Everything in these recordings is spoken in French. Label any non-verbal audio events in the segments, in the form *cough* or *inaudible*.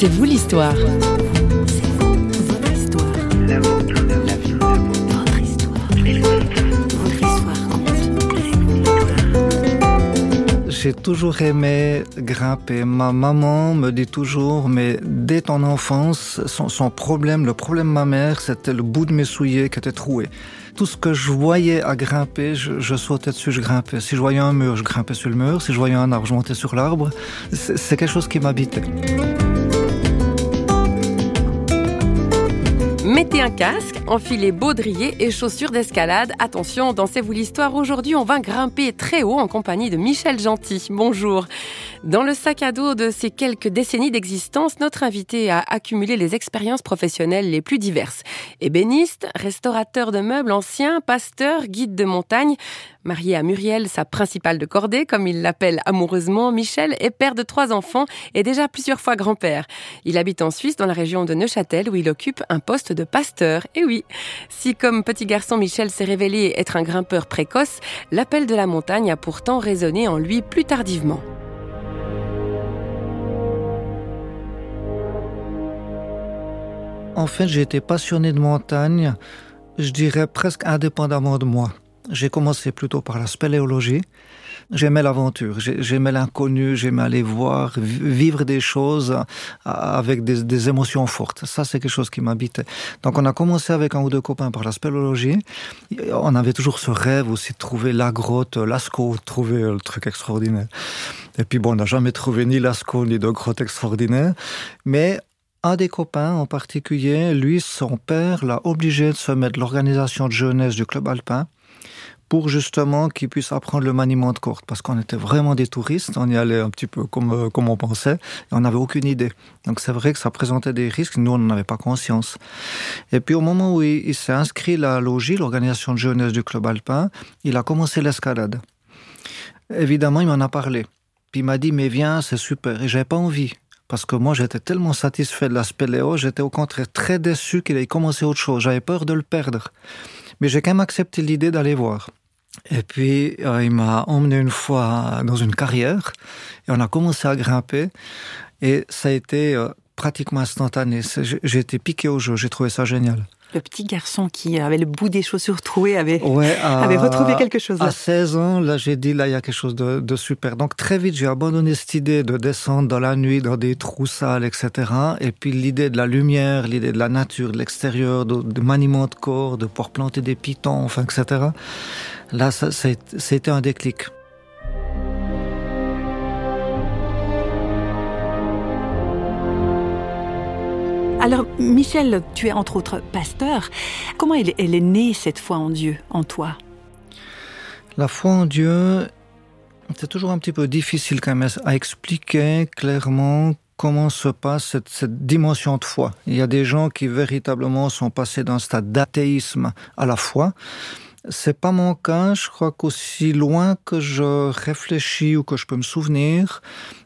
C'est vous l'histoire. J'ai toujours aimé grimper. Ma maman me dit toujours, mais dès ton enfance, son, problème, le problème de ma mère, c'était le bout de mes souliers qui était troué. Tout ce que je voyais à grimper, je, je, sautais dessus, je grimpais. Si je voyais un mur, je grimpais sur le mur. Si je voyais un arbre, je montais sur l'arbre. C'est quelque chose qui m'habitait. Mettez un casque, enfilez baudrier et chaussures d'escalade. Attention, dansez-vous l'histoire. Aujourd'hui, on va grimper très haut en compagnie de Michel Gentil. Bonjour. Dans le sac à dos de ces quelques décennies d'existence, notre invité a accumulé les expériences professionnelles les plus diverses. Ébéniste, restaurateur de meubles anciens, pasteur, guide de montagne. Marié à Muriel, sa principale de cordée, comme il l'appelle amoureusement, Michel est père de trois enfants et déjà plusieurs fois grand-père. Il habite en Suisse, dans la région de Neuchâtel, où il occupe un poste de pasteur. Et oui, si comme petit garçon Michel s'est révélé être un grimpeur précoce, l'appel de la montagne a pourtant résonné en lui plus tardivement. En fait, j'ai été passionné de montagne, je dirais presque indépendamment de moi. J'ai commencé plutôt par la spéléologie. J'aimais l'aventure, j'aimais l'inconnu, j'aimais aller voir, vivre des choses avec des, émotions fortes. Ça, c'est quelque chose qui m'habitait. Donc, on a commencé avec un ou deux copains par la spéléologie. On avait toujours ce rêve aussi de trouver la grotte, Lascaux, de trouver le truc extraordinaire. Et puis, bon, on n'a jamais trouvé ni Lascaux ni de grotte extraordinaire. Mais un des copains en particulier, lui, son père l'a obligé de se mettre l'organisation de jeunesse du club alpin pour justement qu'il puisse apprendre le maniement de corde, parce qu'on était vraiment des touristes, on y allait un petit peu comme, euh, comme on pensait, et on n'avait aucune idée. Donc c'est vrai que ça présentait des risques, nous on n'en avait pas conscience. Et puis au moment où il, s'est inscrit la Logie, l'organisation de jeunesse du club alpin, il a commencé l'escalade. Évidemment, il m'en a parlé. Puis il m'a dit, mais viens, c'est super. Et j'avais pas envie. Parce que moi, j'étais tellement satisfait de l'aspect Léo, j'étais au contraire très déçu qu'il ait commencé autre chose. J'avais peur de le perdre. Mais j'ai quand même accepté l'idée d'aller voir. Et puis, euh, il m'a emmené une fois dans une carrière et on a commencé à grimper. Et ça a été euh, pratiquement instantané. J'ai été piqué au jeu, j'ai trouvé ça génial le petit garçon qui avait le bout des chaussures trouées avait, *laughs* avait retrouvé quelque chose. Là. À 16 ans, là, j'ai dit, là, il y a quelque chose de, super. Donc, très vite, j'ai abandonné cette idée de descendre dans la nuit, dans des trous sales, etc. Et puis, l'idée de la lumière, l'idée de la nature, de l'extérieur, de, maniement de corps, de pouvoir planter des pitons, enfin, etc. Là, ça, c'était un déclic. Alors, Michel, tu es entre autres pasteur. Comment elle, est née cette foi en Dieu, en toi? La foi en Dieu, c'est toujours un petit peu difficile quand même à expliquer clairement comment se passe cette, dimension de foi. Il y a des gens qui véritablement sont passés d'un stade d'athéisme à la foi. C'est pas mon cas. Je crois qu'aussi loin que je réfléchis ou que je peux me souvenir,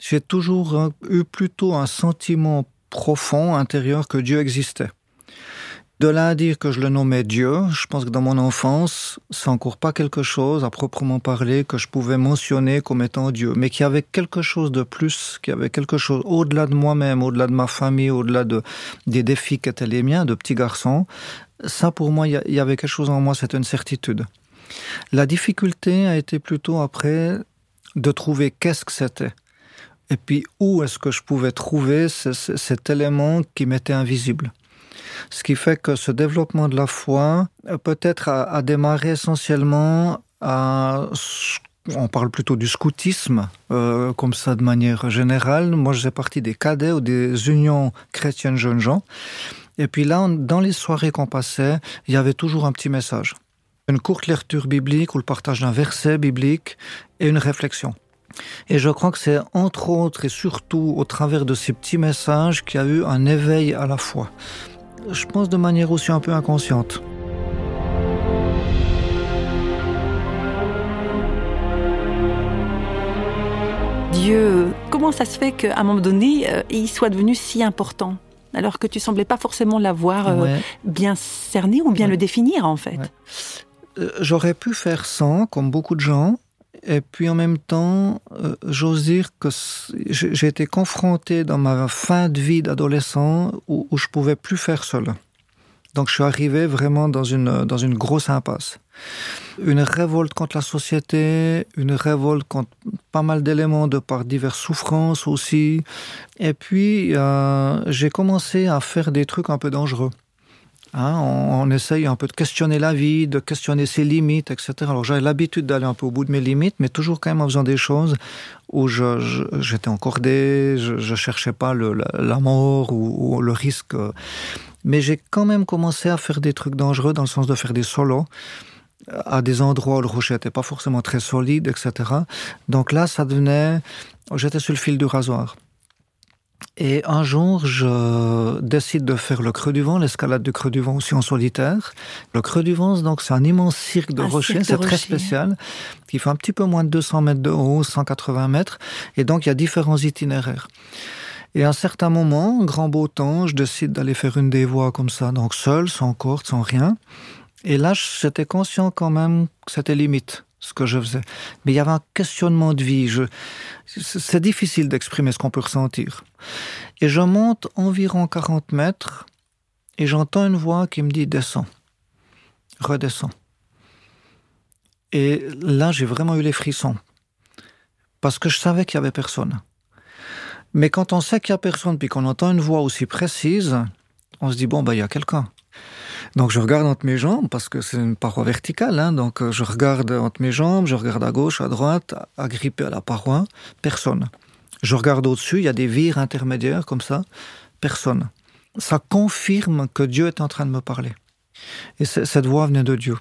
j'ai toujours eu plutôt un sentiment profond intérieur que Dieu existait. De là à dire que je le nommais Dieu, je pense que dans mon enfance, c'est encore pas quelque chose à proprement parler que je pouvais mentionner comme étant Dieu, mais qu'il y avait quelque chose de plus, qu'il y avait quelque chose au-delà de moi-même, au-delà de ma famille, au-delà de, des défis qui étaient les miens de petit garçon. Ça, pour moi, il y avait quelque chose en moi, c'est une certitude. La difficulté a été plutôt après de trouver qu'est-ce que c'était. Et puis, où est-ce que je pouvais trouver cet élément qui m'était invisible? Ce qui fait que ce développement de la foi, euh, peut-être a, démarré essentiellement à on parle plutôt du scoutisme, euh, comme ça de manière générale. Moi, j'ai parti des cadets ou des unions chrétiennes jeunes gens. Et puis là, dans les soirées qu'on passait, il y avait toujours un petit message. Une courte lecture biblique ou le partage d'un verset biblique et une réflexion. Et je crois que c'est entre autres et surtout au travers de ces petits messages qu'il y a eu un éveil à la foi. Je pense de manière aussi un peu inconsciente. Dieu, comment ça se fait qu'à un moment donné, euh, il soit devenu si important alors que tu semblais pas forcément l'avoir euh, bien cerné ou bien le définir en fait? Euh, J'aurais pu faire sans, comme beaucoup de gens, Et puis en même temps, euh, j'ose dire que j'ai été confronté dans ma fin de vie d'adolescent où, je pouvais plus faire seul. Donc je suis arrivé vraiment dans une, dans une grosse impasse. Une révolte contre la société, une révolte contre pas mal d'éléments de par diverses souffrances aussi. Et puis euh, j'ai commencé à faire des trucs un peu dangereux. Hein, on, essaye un peu de questionner la vie, de questionner ses limites, etc. Alors j'avais l'habitude d'aller un peu au bout de mes limites, mais toujours quand même en faisant des choses où j'étais encordé, je, je cherchais pas le, la, mort ou, ou, le risque. Mais j'ai quand même commencé à faire des trucs dangereux dans le sens de faire des solos à des endroits où le rocher n'était pas forcément très solide, etc. Donc là, ça devenait... J'étais sur le fil du rasoir. Et un jour, je décide de faire le Creux du Vent, l'escalade du Creux du Vent aussi en solitaire. Le Creux du Vent, donc, c'est un immense cirque de rochers, c'est très spécial, qui fait un petit peu moins de 200 mètres de haut, 180 mètres. Et donc, il y a différents itinéraires. Et à un certain moment, grand beau temps, je décide d'aller faire une des voies comme ça, donc seul, sans corde, sans rien. Et là, j'étais conscient quand même que c'était limite ce que je faisais. Mais il y avait un questionnement de vie. C'est difficile d'exprimer ce qu'on peut ressentir. Et je monte environ 40 mètres et j'entends une voix qui me dit descends, redescends. Et là, j'ai vraiment eu les frissons. Parce que je savais qu'il y avait personne. Mais quand on sait qu'il y a personne, puis qu'on entend une voix aussi précise, on se dit, bon, bah, il y a quelqu'un. Donc je regarde entre mes jambes parce que c'est une paroi verticale. Hein, donc euh, je regarde entre mes jambes, je regarde à gauche, à droite, agrippé à la paroi, personne. Je regarde au-dessus, il y a des vires intermédiaires comme ça, personne. Ça confirme que Dieu est en train de me parler. Et cette voix venait de Dieu.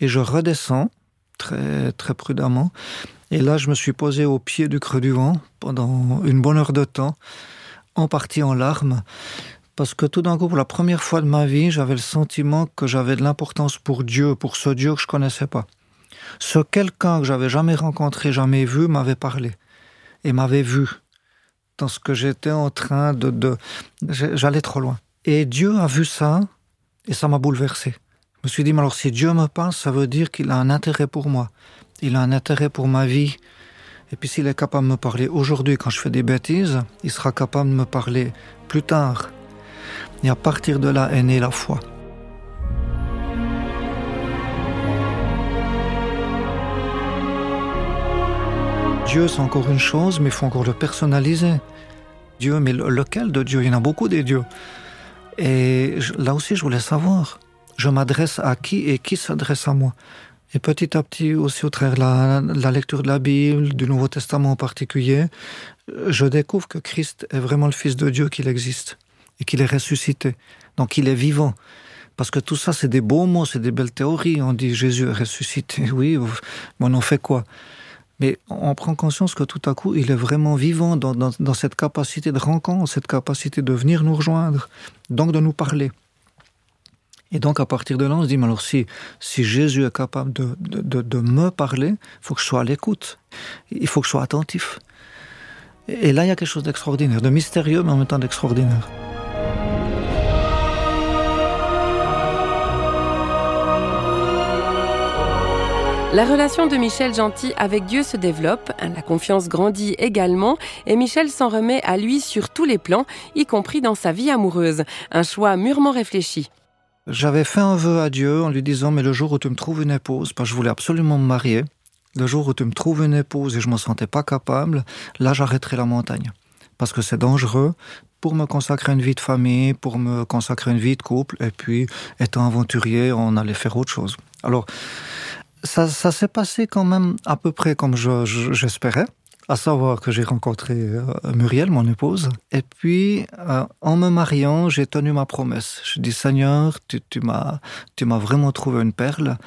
Et je redescends très très prudemment. Et là, je me suis posé au pied du creux du vent pendant une bonne heure de temps, en partie en larmes, parce que tout d'un coup, pour la première fois de ma vie, j'avais le sentiment que j'avais de l'importance pour Dieu, pour ce Dieu que je connaissais pas. Ce quelqu'un que j'avais jamais rencontré, jamais vu, m'avait parlé et m'avait vu dans ce que j'étais en train de, de j'allais trop loin. Et Dieu a vu ça et ça m'a bouleversé. Je me suis dit, mais alors si Dieu me parle, ça veut dire qu'il a un intérêt pour moi. Il a un intérêt pour ma vie. Et puis s'il est capable de me parler aujourd'hui quand je fais des bêtises, il sera capable de me parler plus tard et à partir de là est née la foi. Dieu, c'est encore une chose, mais il faut encore le personnaliser. Dieu, mais lequel de Dieu? Il y en a beaucoup des dieux. Et là aussi, je voulais savoir. Je m'adresse à qui et qui s'adresse à moi? Et petit à petit, aussi au travers de la, la, lecture de la Bible, du Nouveau Testament en particulier, je découvre que Christ est vraiment le Fils de Dieu, qu'il existe et qu'il est ressuscité. Donc il est vivant. Parce que tout ça, c'est des beaux mots, c'est des belles théories. On dit Jésus est ressuscité, *laughs* oui, mais on en fait quoi? Mais on prend conscience que tout à coup, il est vraiment vivant dans, cette capacité de rencontre, cette capacité de venir nous rejoindre, donc de nous parler. Et donc à partir de là, on se dit, mais alors si, Jésus est capable de me parler, il faut que je sois à l'écoute, il faut que je sois attentif. Et là, il y a quelque chose d'extraordinaire, de mystérieux, mais en même temps d'extraordinaire. La relation de Michel Gentil avec Dieu se développe, la confiance grandit également et Michel s'en remet à lui sur tous les plans, y compris dans sa vie amoureuse. Un choix mûrement réfléchi. J'avais fait un vœu à Dieu en lui disant mais le jour où tu me trouves une épouse, parce que je voulais absolument me marier, le jour où tu me trouves une épouse et je me sentais pas capable, là j'arrêterai la montagne. Parce que c'est dangereux pour me consacrer une vie de famille, pour me consacrer une vie de couple, et puis étant aventurier, on allait faire autre chose. Alors, ça, s'est passé quand même à peu près comme j'espérais. Je, à savoir que j'ai rencontré euh, Muriel, mon épouse, et puis euh, en me mariant, j'ai tenu ma promesse. Je dis Seigneur, tu, tu m'as, tu m'as vraiment trouvé une perle.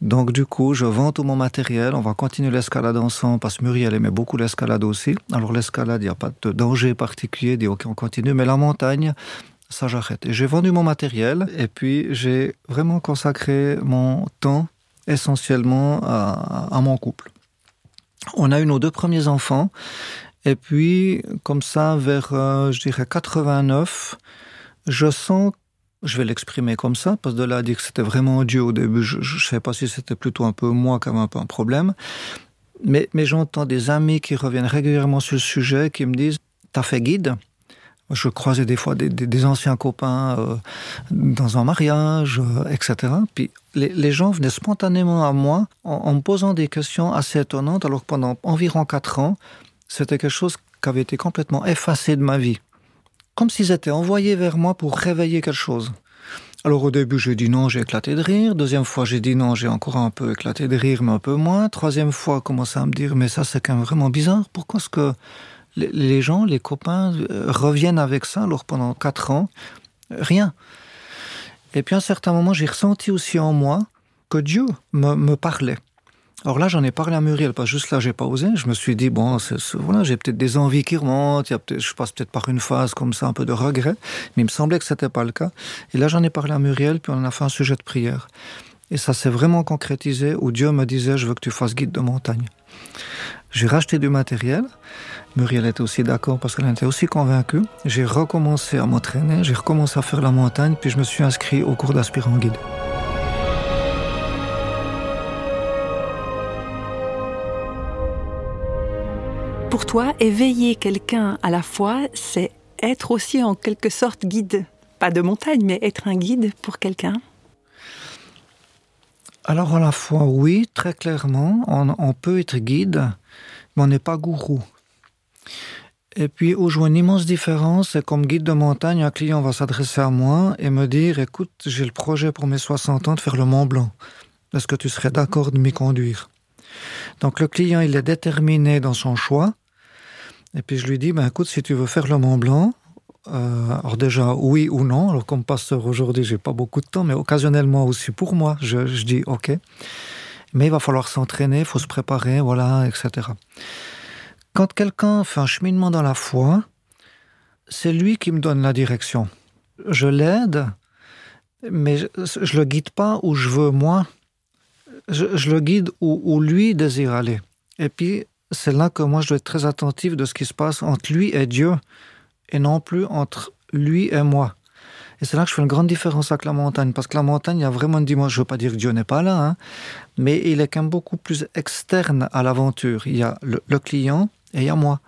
Donc du coup, je vends tout mon matériel. On va continuer l'escalade ensemble parce que Muriel aimait beaucoup l'escalade aussi. Alors l'escalade, il n'y a pas de danger particulier. Dit ok, on continue, mais la montagne, ça j'arrête. Et j'ai vendu mon matériel et puis j'ai vraiment consacré mon temps essentiellement à, mon couple. On a eu nos deux premiers enfants, et puis, comme ça, vers, euh, je dirais, 89, je sens, je vais l'exprimer comme ça, parce que de là à dire que c'était vraiment Dieu au début, je ne sais pas si c'était plutôt un peu moi qui avait un peu un problème, Mais, mais j'entends des amis qui reviennent régulièrement sur le sujet, qui me disent T'as fait guide? Je croisais des fois des, anciens copains euh, dans un mariage, euh, etc. Puis les, gens venaient spontanément à moi en, me posant des questions assez étonnantes, alors que pendant environ quatre ans, c'était quelque chose qui avait été complètement effacé de ma vie. Comme s'ils étaient envoyés vers moi pour réveiller quelque chose. Alors au début, j'ai dit non, j'ai éclaté de rire. Deuxième fois, j'ai dit non, j'ai encore un peu éclaté de rire, mais un peu moins. Troisième fois, commencé à me dire, mais ça c'est quand même vraiment bizarre. Pourquoi est-ce que les gens, les copains euh, reviennent avec ça alors pendant quatre ans Rien. Et puis à un certain moment, j'ai ressenti aussi en moi que Dieu me, parlait. Alors là, j'en ai parlé à Muriel, pas juste là, j'ai pas osé. Je me suis dit, bon, voilà, j'ai peut-être des envies qui remontent, il y a peut je passe peut-être par une phase comme ça, un peu de regret, mais il me semblait que c'était pas le cas. Et là, j'en ai parlé à Muriel, puis on a fait un sujet de prière. Et ça s'est vraiment concrétisé où Dieu me disait, je veux que tu fasses guide de montagne. J'ai racheté du matériel. Muriel était aussi d'accord parce qu'elle était aussi convaincue. J'ai recommencé à m'entraîner, j'ai recommencé à faire la montagne, puis je me suis inscrit au cours d'aspirant guide. Pour toi, éveiller quelqu'un à la fois, c'est être aussi en quelque sorte guide. Pas de montagne, mais être un guide pour quelqu'un alors à la fois, oui, très clairement, on, peut être guide, on n'est pas gourou. Et puis, où je vois une immense différence, c'est comme guide de montagne, un client va s'adresser à moi et me dire, écoute, j'ai le projet pour mes 60 ans de faire le Mont Blanc. Est-ce que tu serais d'accord de m'y conduire? Donc le client, il est déterminé dans son choix. Et puis je lui dis, ben, écoute, si tu veux faire le Mont Blanc, euh, alors déjà, oui ou non. Alors comme pasteur aujourd'hui, j'ai pas beaucoup de temps, mais occasionnellement aussi pour moi, je dis OK. Mais il va falloir s'entraîner, il faut se préparer, voilà, etc. Quand quelqu'un fait un cheminement dans la foi, c'est lui qui me donne la direction. Je l'aide, mais je, ne le guide pas où je veux moi. Je, le guide où lui désire aller. Et puis, c'est là que moi je dois être très attentif de ce qui se passe entre lui et Dieu et non plus entre lui et moi. Et c'est là que je fais une grande différence avec la montagne, parce que la montagne, il y a vraiment une dimension, je ne veux pas dire que Dieu n'est pas là, hein, mais il est quand même beaucoup plus externe à l'aventure. Il y a le, client et il y a moi.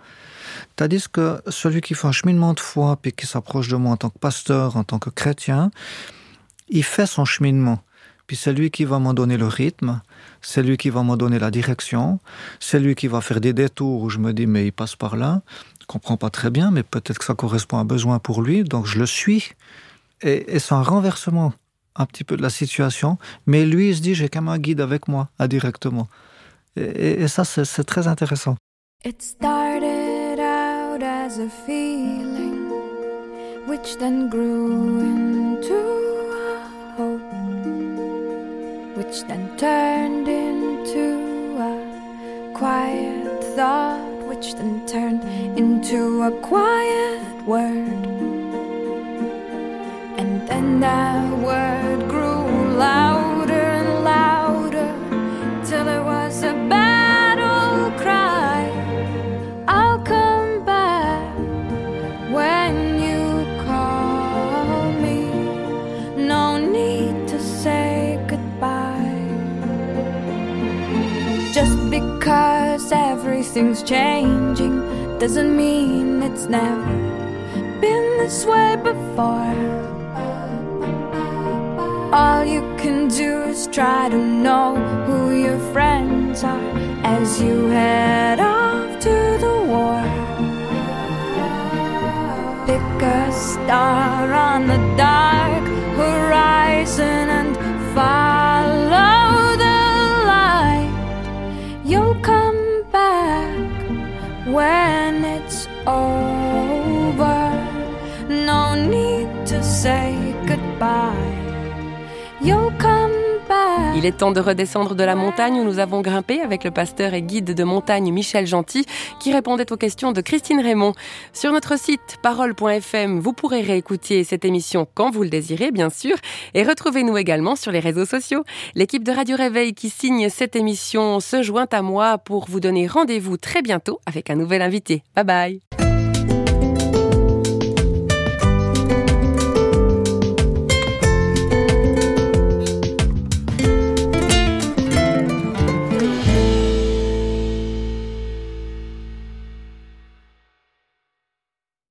Tandis que celui qui fait un cheminement de foi, puis qui s'approche de moi en tant que pasteur, en tant que chrétien, il fait son cheminement. Puis c'est lui qui va m'en donner le rythme, c'est lui qui va m'en donner la direction, c'est lui qui va faire des détours où je me dis mais il passe par là, je comprends pas très bien, mais peut-être que ça correspond à un besoin pour lui, donc je le suis. Et, c'est un renversement un petit peu de la situation, mais lui, il se dit, j'ai quand même un guide avec moi, indirectement. Et, ça, c'est très intéressant. It started out as a feeling, which then grew into a hope, which then turned into a quiet thought. which then turned into a quiet word. And that word grew louder and louder till it was a battle cry. I'll come back when you call me. No need to say goodbye. Just because everything's changing doesn't mean it's never been this way before. All you can do is try to know who your friends are as you head off to the war. Pick a star on the dark Il est temps de redescendre de la montagne où nous avons grimpé avec le pasteur et guide de montagne Michel Gentil qui répondait aux questions de Christine Raymond. Sur notre site parole.fm, vous pourrez réécouter cette émission quand vous le désirez, bien sûr, et retrouvez-nous également sur les réseaux sociaux. L'équipe de Radio Réveil qui signe cette émission se joint à moi pour vous donner rendez-vous très bientôt avec un nouvel invité. Bye bye